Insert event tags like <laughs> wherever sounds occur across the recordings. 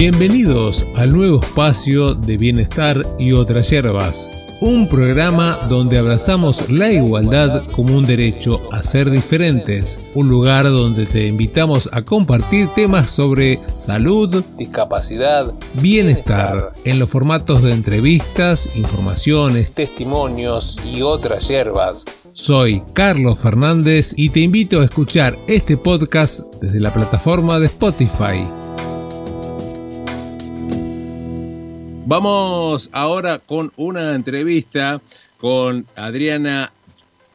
Bienvenidos al nuevo espacio de Bienestar y otras hierbas, un programa donde abrazamos la igualdad como un derecho a ser diferentes, un lugar donde te invitamos a compartir temas sobre salud, discapacidad, bienestar, en los formatos de entrevistas, informaciones, testimonios y otras hierbas. Soy Carlos Fernández y te invito a escuchar este podcast desde la plataforma de Spotify. Vamos ahora con una entrevista con Adriana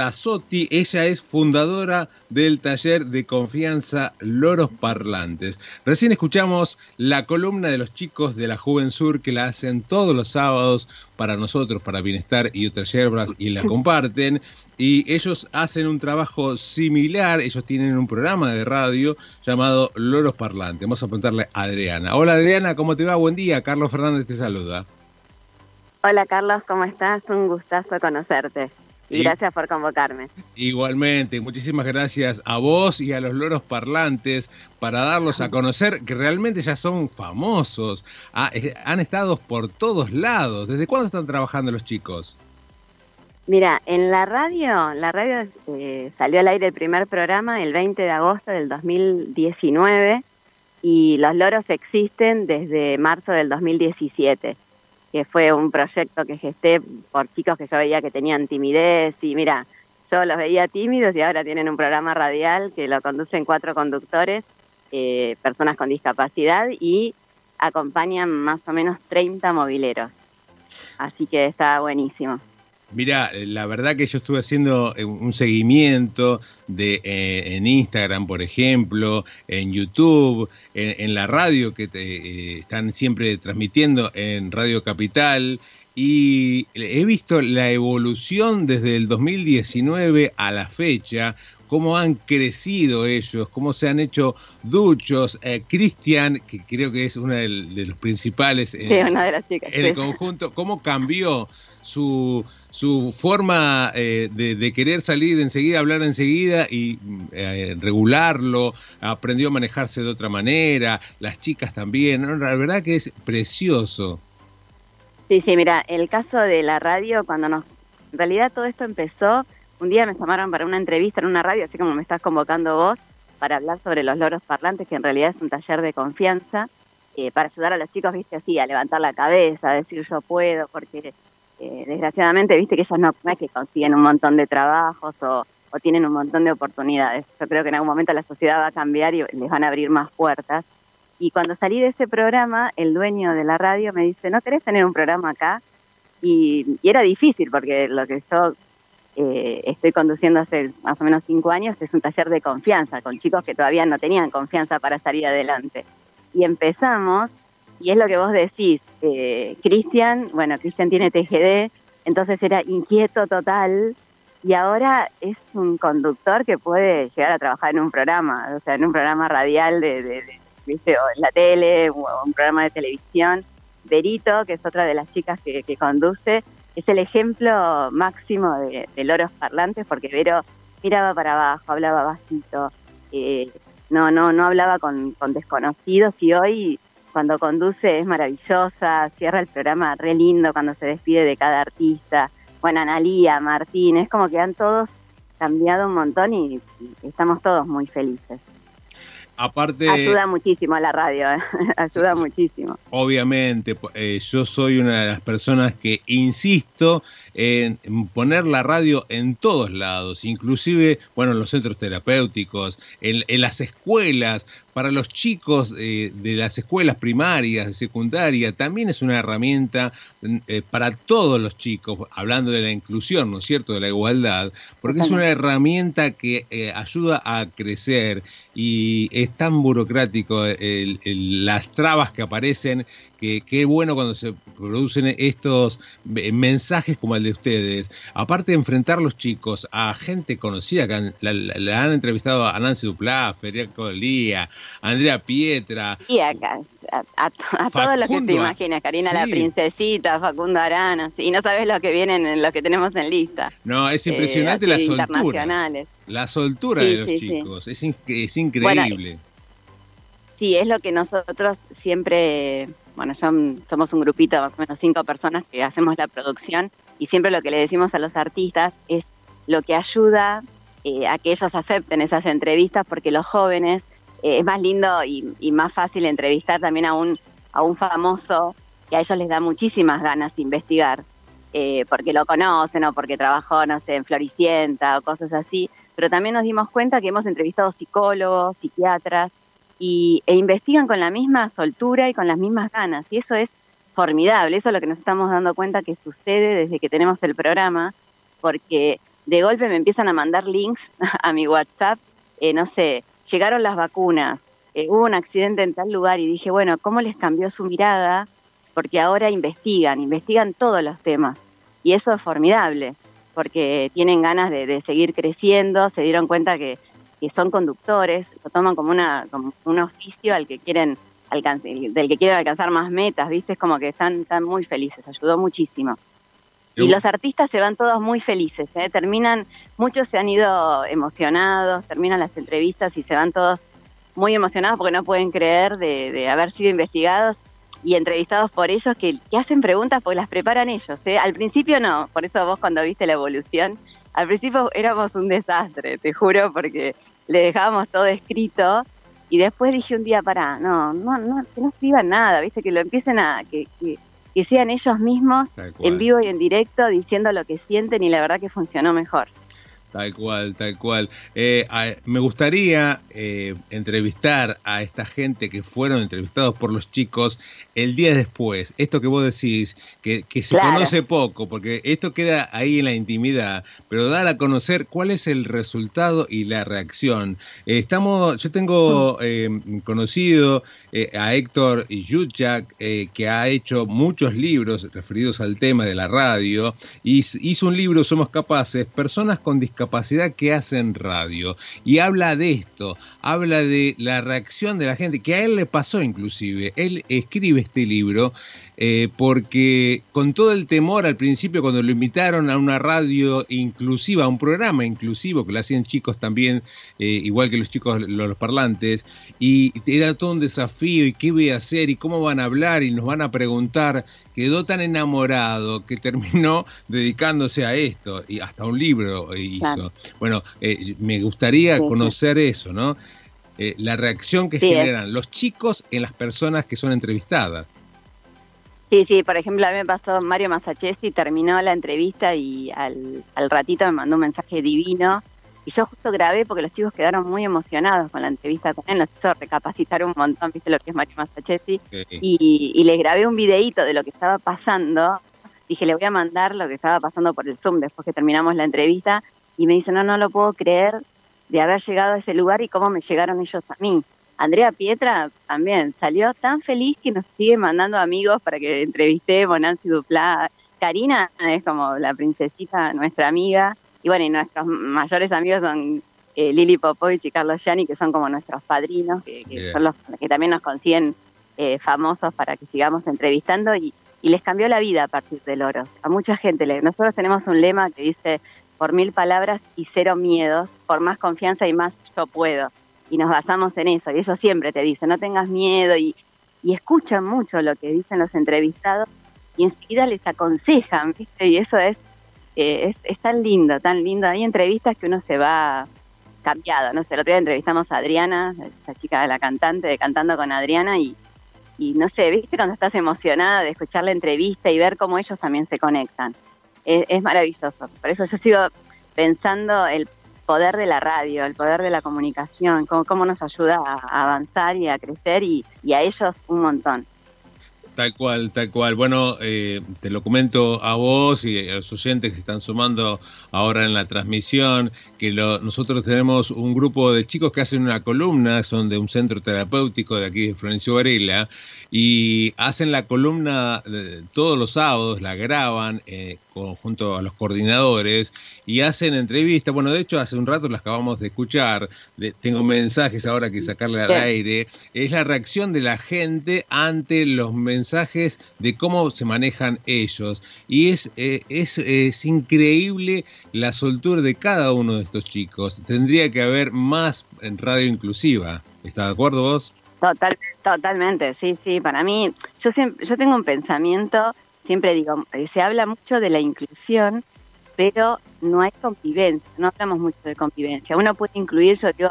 Tassotti. Ella es fundadora del taller de confianza Loros Parlantes. Recién escuchamos la columna de los chicos de la Sur que la hacen todos los sábados para nosotros, para Bienestar y otras yerbas y la comparten. Y ellos hacen un trabajo similar, ellos tienen un programa de radio llamado Loros Parlantes. Vamos a preguntarle a Adriana. Hola Adriana, ¿cómo te va? Buen día, Carlos Fernández te saluda. Hola Carlos, ¿cómo estás? Un gustazo conocerte. Y gracias por convocarme. Igualmente, muchísimas gracias a vos y a los loros parlantes para darlos a conocer, que realmente ya son famosos. Ah, eh, han estado por todos lados. ¿Desde cuándo están trabajando los chicos? Mira, en la radio, la radio eh, salió al aire el primer programa el 20 de agosto del 2019 y los loros existen desde marzo del 2017 que fue un proyecto que gesté por chicos que yo veía que tenían timidez y mira, yo los veía tímidos y ahora tienen un programa radial que lo conducen cuatro conductores, eh, personas con discapacidad y acompañan más o menos 30 mobileros. Así que está buenísimo. Mira, la verdad que yo estuve haciendo eh, un seguimiento de eh, en Instagram, por ejemplo, en YouTube, en, la radio que te, eh, están siempre transmitiendo en Radio Capital. Y he visto la evolución desde el 2019 a la fecha, cómo han crecido ellos, cómo se han hecho duchos. Cristian, que creo que es una de, los principales en, el conjunto, cómo cambió su, su forma eh, de, querer salir enseguida, hablar enseguida y eh, regularlo, aprendió a manejarse de otra manera, las chicas también, la verdad que es precioso. Sí, sí, mira, el caso de la radio, cuando nos... En realidad todo esto empezó, un día me llamaron para una entrevista en una radio, así como me estás convocando vos, para hablar sobre los loros parlantes, que en realidad es un taller de confianza, eh, para ayudar a los chicos, viste, así, a levantar la cabeza, a decir yo puedo, porque eh, desgraciadamente, viste que ellos no, es que consiguen un montón de trabajos o, tienen un montón de oportunidades. Yo creo que en algún momento la sociedad va a cambiar y les van a abrir más puertas. Y cuando salí de ese programa, el dueño de la radio me dice, ¿no querés tener un programa acá? Y, era difícil porque lo que yo eh, estoy conduciendo hace más o menos cinco años es un taller de confianza con chicos que todavía no tenían confianza para salir adelante. Y empezamos y es lo que vos decís, eh, Cristian, bueno, Cristian tiene TGD, entonces era inquieto total y ahora es un conductor que puede llegar a trabajar en un programa, o sea, en un programa radial de, en la tele, o un programa de televisión. Verito, que es otra de las chicas que, conduce, es el ejemplo máximo de, loros parlantes, porque Vero miraba para abajo, hablaba bajito, eh, no, no, no hablaba con, con desconocidos y hoy cuando conduce es maravillosa, cierra el programa re lindo cuando se despide de cada artista. Bueno, Analía, Martín, es como que han todos cambiado un montón y, estamos todos muy felices. Aparte, ayuda muchísimo a la radio, ¿eh? <laughs> ayuda muchísimo. Obviamente, eh, yo soy una de las personas que insisto en poner la radio en todos lados, inclusive, bueno, en los centros terapéuticos, en, las escuelas, para los chicos eh, de las escuelas primarias, de secundaria, también es una herramienta eh, para todos los chicos, hablando de la inclusión, ¿no es cierto?, de la igualdad, porque es una herramienta que eh, ayuda a crecer y es tan burocrático las trabas que aparecen que qué bueno cuando se producen estos mensajes como el de ustedes. Aparte de enfrentar los chicos a gente conocida, que le han entrevistado a Nancy Duplá, Federico Lía, Andrea Pietra. Y acá, a, todos los que te imaginas, Karina la Princesita, Facundo Arana, y no sabes lo que vienen, en lo que tenemos en lista. No, es impresionante eh, la soltura. La soltura de los chicos, es, increíble. sí, es lo que nosotros siempre, bueno, somos un grupito, más o menos cinco personas que hacemos la producción y siempre lo que le decimos a los artistas es lo que ayuda eh, a que ellos acepten esas entrevistas porque los jóvenes eh, es más lindo y, más fácil entrevistar también a un, a un famoso que a ellos les da muchísimas ganas de investigar. Eh, porque lo conocen o porque trabajó, no sé, en Floricienta o cosas así, pero también nos dimos cuenta que hemos entrevistado psicólogos, psiquiatras, y, e investigan con la misma soltura y con las mismas ganas, y eso es formidable, eso es lo que nos estamos dando cuenta que sucede desde que tenemos el programa, porque de golpe me empiezan a mandar links <laughs> a mi WhatsApp, eh, no sé, llegaron las vacunas, eh, hubo un accidente en tal lugar y dije, bueno, ¿cómo les cambió su mirada porque ahora investigan, investigan todos los temas. Y eso es formidable, porque tienen ganas de, seguir creciendo, se dieron cuenta que, son conductores, lo toman como, una, como un oficio al que quieren del que quieren alcanzar más metas, ¿viste? Es como que están, están muy felices, ayudó muchísimo. Y los artistas se van todos muy felices, ¿eh? terminan, muchos se han ido emocionados, terminan las entrevistas y se van todos muy emocionados porque no pueden creer de, de haber sido investigados y entrevistados por ellos que, hacen preguntas porque las preparan ellos. ¿eh? Al principio no, por eso vos cuando viste la evolución, al principio éramos un desastre, te juro, porque le dejábamos todo escrito y después dije un día, para, no, no, no, que no escriban nada, viste, que lo empiecen a, que, que, que sean ellos mismos en vivo y en directo diciendo lo que sienten y la verdad que funcionó mejor. Tal cual, tal cual. Eh, me gustaría eh, entrevistar a esta gente que fueron entrevistados por los chicos el día después. Esto que vos decís, que, se conoce poco, porque esto queda ahí en la intimidad, pero dar a conocer cuál es el resultado y la reacción. Eh, estamos, yo tengo mm. conocido a Héctor Yutchak, que ha hecho muchos libros referidos al tema de la radio, y hizo un libro, Somos Capaces, Personas con Discapacidad capacidad que hacen radio. Y habla de esto, habla de la reacción de la gente, que a él le pasó inclusive. Él escribe este libro eh, porque con todo el temor al principio cuando lo invitaron a una radio inclusiva, a un programa inclusivo que lo hacían chicos también, eh, igual que los chicos los, parlantes, y era todo un desafío y qué voy a hacer y cómo van a hablar y nos van a preguntar, quedó tan enamorado que terminó <laughs> dedicándose a esto y hasta un libro hizo. Bueno, eh, me gustaría conocer eso, ¿no? la reacción que generan los chicos en las personas que son entrevistadas. Sí, sí, por ejemplo, a mí me pasó Mario Masachesi, terminó la entrevista y al, ratito me mandó un mensaje divino. Y yo justo grabé porque los chicos quedaron muy emocionados con la entrevista con él, nos hizo recapacitar un montón, viste lo que es Mario Masachesi. Y, y les grabé un videíto de lo que estaba pasando. Dije, le voy a mandar lo que estaba pasando por el Zoom después que terminamos la entrevista. Y me dice, no, no lo puedo creer de haber llegado a ese lugar y cómo me llegaron ellos a mí. Andrea Pietra también salió tan feliz que nos sigue mandando amigos para que entrevistemos, Nancy Duplá. Karina es como la princesita, nuestra amiga. Y bueno, y nuestros mayores amigos son eh, Lili Popovich y Carlos Gianni, que son como nuestros padrinos, que, son los que también nos consiguen eh, famosos para que sigamos entrevistando. Y, y les cambió la vida a partir del oro. A mucha gente. Nosotros tenemos un lema que dice, por mil palabras y cero miedos, por más confianza y más yo puedo y nos basamos en eso. Y ellos siempre te dicen, no tengas miedo y, y escuchan mucho lo que dicen los entrevistados y enseguida les aconsejan, ¿viste? Y eso es, eh, es, tan lindo, tan lindo. Hay entrevistas que uno se va cambiado, no sé, el otro día entrevistamos a Adriana, esa chica de la cantante, de Cantando con Adriana, y, y no sé, ¿viste? Cuando estás emocionada de escuchar la entrevista y ver cómo ellos también se conectan. Es, es maravilloso. Por eso yo sigo pensando el poder de la radio, el poder de la comunicación, cómo, nos ayuda a, avanzar y a crecer y, a ellos un montón. Tal cual, tal cual. Bueno, eh, te lo comento a vos y a los oyentes que se están sumando ahora en la transmisión, que nosotros tenemos un grupo de chicos que hacen una columna, son de un centro terapéutico de aquí de Florencio Varela, y hacen la columna eh, todos los sábados, la graban eh, junto a los coordinadores y hacen entrevistas. Bueno, de hecho, hace un rato las acabamos de escuchar, tengo mensajes ahora que sacarle al aire. Es la reacción de la gente ante los mensajes de cómo se manejan ellos. Y es, eh, es, es increíble la soltura de cada uno de estos chicos. Tendría que haber más en radio inclusiva. ¿Estás de acuerdo vos? Total, totalmente, sí, sí. Para mí, yo siempre, yo tengo un pensamiento, siempre digo, eh, se habla mucho de la inclusión, pero no hay convivencia, no hablamos mucho de convivencia. Uno puede incluir, yo digo,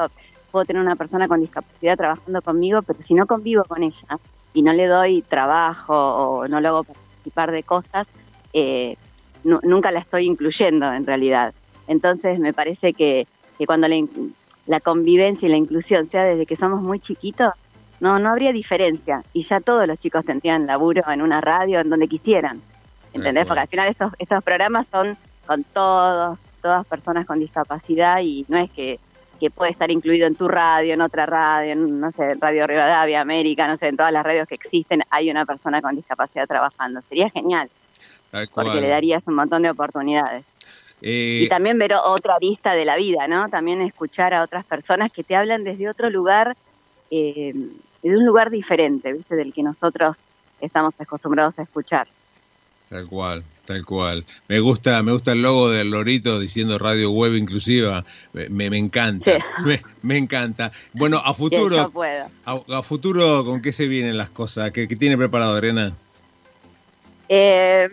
puedo tener una persona con discapacidad trabajando conmigo, pero si no convivo con ella y no le doy trabajo o no lo hago participar de cosas, eh, nunca la estoy incluyendo en realidad. Entonces me parece que, que cuando la, la convivencia y la inclusión sea desde que somos muy chiquitos, no, no habría diferencia. Y ya todos los chicos tendrían laburo en una radio, en donde quisieran. ¿Entendés? Porque al final estos, estos programas son con todos, todas personas con discapacidad y no es que, que puede estar incluido en tu radio, en otra radio, en, no sé, Radio Rivadavia, América, no sé, en todas las radios que existen hay una persona con discapacidad trabajando. Sería genial, porque le darías un montón de oportunidades. Eh, y también ver otra vista de la vida, ¿no? También escuchar a otras personas que te hablan desde otro lugar, eh, desde un lugar diferente, ¿viste? Del que nosotros estamos acostumbrados a escuchar. Tal cual, tal cual. Me gusta, me gusta el logo del lorito diciendo radio web inclusiva. Me, me encanta, me, encanta. Bueno, a futuro, a, futuro, ¿con qué se vienen las cosas? ¿Qué, tiene preparado, Arena? Eh,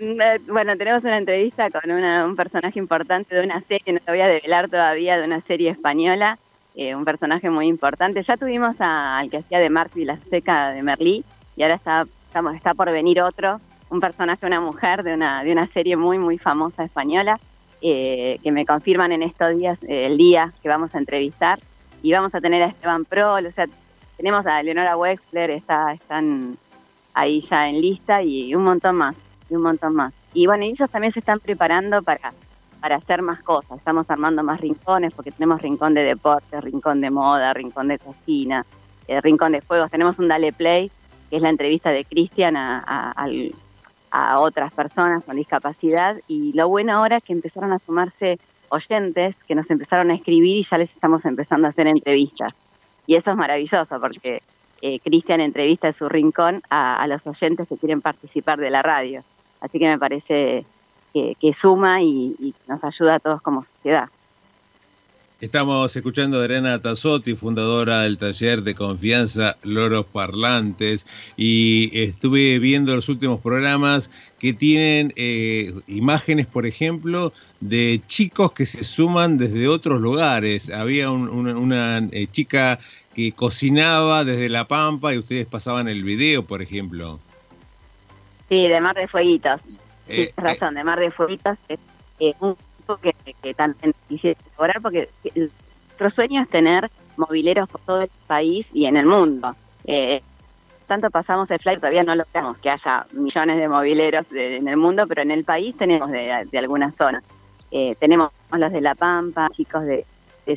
bueno, tenemos una entrevista con un personaje importante de una serie, no lo voy a develar todavía, de una serie española, eh, un personaje muy importante. Ya tuvimos al que hacía de Marty la seca de Merlí y ahora está, estamos, está por venir otro un personaje, una mujer de una, de una serie muy, muy famosa española, eh, que me confirman en estos días eh, el día que vamos a entrevistar. Y vamos a tener a Esteban Prol, o sea, tenemos a Leonora Wexler, está, están ahí ya en lista y un montón más, y un montón más. Y bueno, ellos también se están preparando para, para hacer más cosas. Estamos armando más rincones porque tenemos rincón de deporte, rincón de moda, rincón de cocina, eh, rincón de juegos. Tenemos un Dale Play, que es la entrevista de Cristian al a otras personas con discapacidad y lo bueno ahora es que empezaron a sumarse oyentes que nos empezaron a escribir y ya les estamos empezando a hacer entrevistas. Y eso es maravilloso porque eh, Cristian entrevista en su rincón a, los oyentes que quieren participar de la radio. Así que me parece que, suma y nos ayuda a todos como sociedad. Estamos escuchando a Adriana Tazotti, fundadora del taller de confianza Loros Parlantes, y estuve viendo los últimos programas que tienen eh, imágenes, por ejemplo, de chicos que se suman desde otros lugares. Había una, eh, chica que cocinaba desde La Pampa y ustedes pasaban el video, por ejemplo. Sí, de Mar de Fueguitos. Eh, razón, de Mar de Fueguitos. Es que, que también quisiera lograr, porque nuestro sueño es tener mobileros por todo el país y en el mundo. Eh, tanto pasamos el fly, todavía no logramos que haya millones de mobileros en el mundo, pero en el país tenemos de, algunas zonas. Eh, tenemos los de La Pampa, chicos de,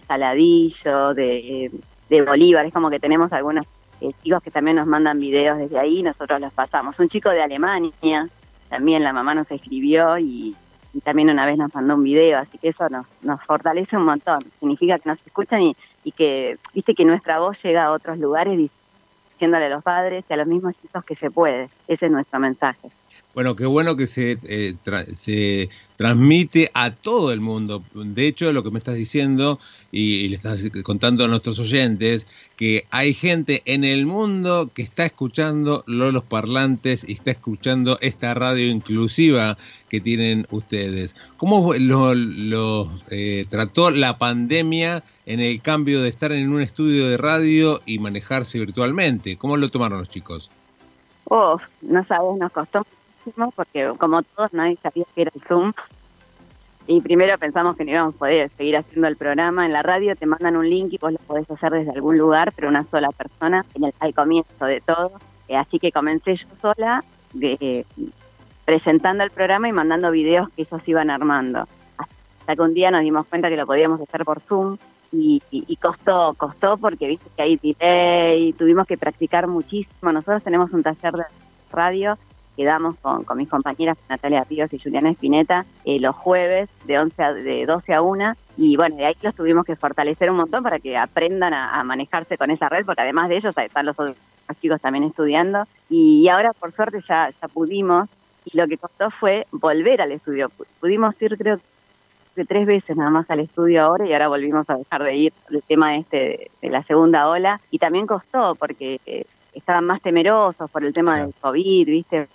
Saladillo, de, de, Bolívar, es como que tenemos algunos eh, chicos que también nos mandan videos desde ahí, nosotros los pasamos. Un chico de Alemania, también la mamá nos escribió y, y también una vez nos mandó un video, así que eso nos, nos fortalece un montón. Significa que nos escuchan y, que, viste, que nuestra voz llega a otros lugares diciéndole a los padres y a los mismos chicos que se puede. Ese es nuestro mensaje. Bueno, qué bueno que se, eh, se transmite a todo el mundo. De hecho, lo que me estás diciendo y, le estás contando a nuestros oyentes, que hay gente en el mundo que está escuchando los parlantes y está escuchando esta radio inclusiva que tienen ustedes. ¿Cómo lo, eh, trató la pandemia en el cambio de estar en un estudio de radio y manejarse virtualmente? ¿Cómo lo tomaron los chicos? Oh, no sabes, nos costó porque como todos nadie sabía que era el Zoom. Y primero pensamos que no íbamos a poder seguir haciendo el programa en la radio, te mandan un link y vos lo podés hacer desde algún lugar, pero una sola persona en el, al comienzo de todo. Eh, así que comencé yo sola de, presentando el programa y mandando videos que ellos iban armando. Hasta que un día nos dimos cuenta que lo podíamos hacer por Zoom y, costó, costó porque viste que hay delay, tuvimos que practicar muchísimo. Nosotros tenemos un taller de radio quedamos con, con mis compañeras Natalia Ríos y Juliana Espineta eh, los jueves de, 11 de 12 a 1 y bueno, de ahí los tuvimos que fortalecer un montón para que aprendan a, manejarse con esa red, porque además de ellos están los otros chicos también estudiando. Y, ahora por suerte ya, ya pudimos. Y lo que costó fue volver al estudio. Pudimos ir creo tres veces nada más al estudio ahora y ahora volvimos a dejar de ir el tema este de, la segunda ola. Y también costó porque eh, estaban más temerosos por el tema del COVID, ¿viste?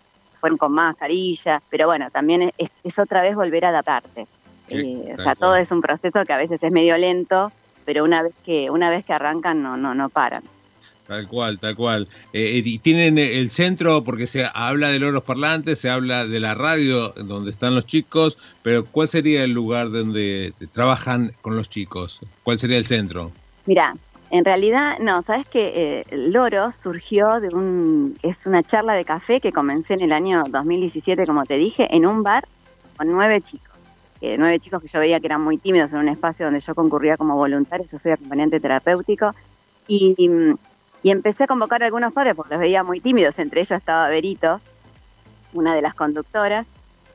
Fueron con mascarilla, pero bueno, también es, otra vez volver a adaptarse. Eh, o sea, todo es un proceso que a veces es medio lento, pero una vez que una vez que arrancan no no no paran. Tal cual, tal cual. Eh, y tienen el centro, porque se habla de loros parlantes, se habla de la radio donde están los chicos, pero ¿cuál sería el lugar donde trabajan con los chicos? ¿Cuál sería el centro? Mira, en realidad, no, sabes que eh, Loros surgió de un, es una charla de café que comencé en el año 2017, como te dije, en un bar con nueve chicos. nueve chicos que yo veía que eran muy tímidos en un espacio donde yo concurría como voluntario, yo soy acompañante terapéutico, y y empecé a convocar a algunos padres porque los veía muy tímidos, entre ellos estaba Berito, una de las conductoras,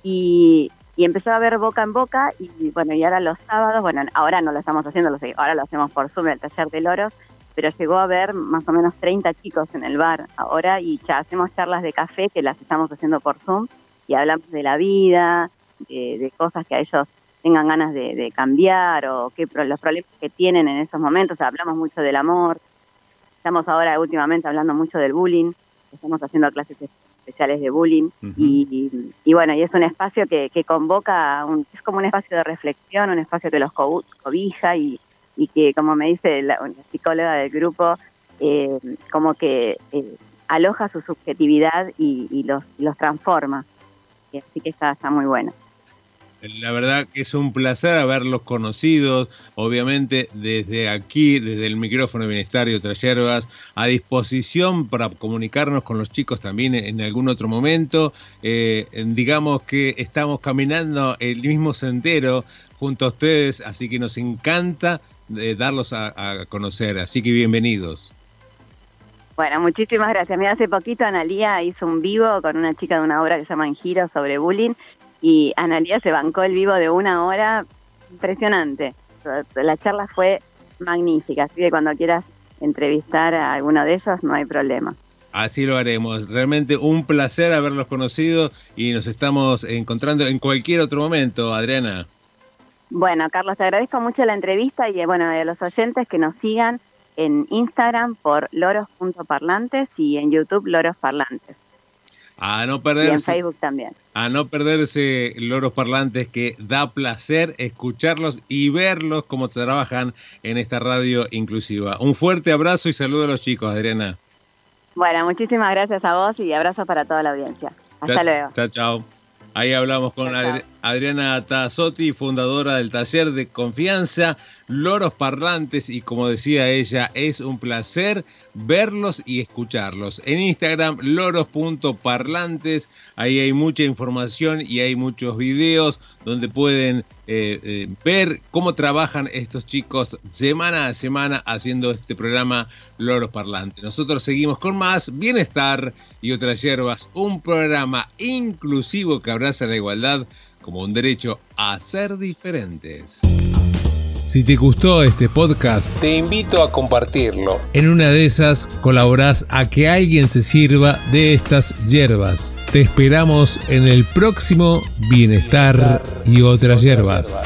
y, y empezó a ver boca en boca, y bueno, y ahora los sábados, bueno, ahora no lo estamos haciendo, ahora lo hacemos por Zoom, el taller de loros, pero llegó a ver más o menos 30 chicos en el bar ahora y ya hacemos charlas de café que las estamos haciendo por Zoom y hablamos de la vida, de, cosas que a ellos tengan ganas de, cambiar o que los problemas que tienen en esos momentos, hablamos mucho del amor, Estamos ahora últimamente hablando mucho del bullying, estamos haciendo clases especiales de bullying y, bueno, y es un espacio que, convoca, es como un espacio de reflexión, un espacio que los cobija y, que, como me dice la, psicóloga del grupo, eh, como que eh, aloja su subjetividad y, los, los transforma. así que está, está muy bueno. La verdad que es un placer haberlos conocido, obviamente desde aquí, desde el micrófono de Bienestar y otras a disposición para comunicarnos con los chicos también en algún otro momento. Eh, digamos que estamos caminando el mismo sendero junto a ustedes, así que nos encanta eh, darlos a, conocer, así que bienvenidos. Bueno, muchísimas gracias. Mira, hace poquito Analía hizo un vivo con una chica de una obra que se llama En Giro sobre bullying y Analia se bancó el vivo de una hora impresionante. La charla fue magnífica, así que cuando quieras entrevistar a alguno de ellos no hay problema. Así lo haremos. Realmente un placer haberlos conocido y nos estamos encontrando en cualquier otro momento, Adriana. Bueno, Carlos, te agradezco mucho la entrevista y bueno, a los oyentes que nos sigan en Instagram por loros.parlantes y en YouTube loros parlantes. A no perderse, y en Facebook también. A no perderse loros parlantes que da placer escucharlos y verlos cómo trabajan en esta radio inclusiva. Un fuerte abrazo y saludo a los chicos, Adriana. Bueno, muchísimas gracias a vos y abrazo para toda la audiencia. Hasta luego. Chao, chao. Ahí hablamos con Adriana Tazotti, fundadora del taller de confianza Loros Parlantes y como decía ella, es un placer verlos y escucharlos. En Instagram, loros.parlantes, ahí hay mucha información y hay muchos videos donde pueden eh, eh, ver cómo trabajan estos chicos semana a semana haciendo este programa Loros Parlantes. Nosotros seguimos con más bienestar y otras hierbas, un programa inclusivo que abraza la igualdad como un derecho a ser diferentes. Si te gustó este podcast, te invito a compartirlo. En una de esas colaborás a que alguien se sirva de estas hierbas. Te esperamos en el próximo Bienestar y otras hierbas.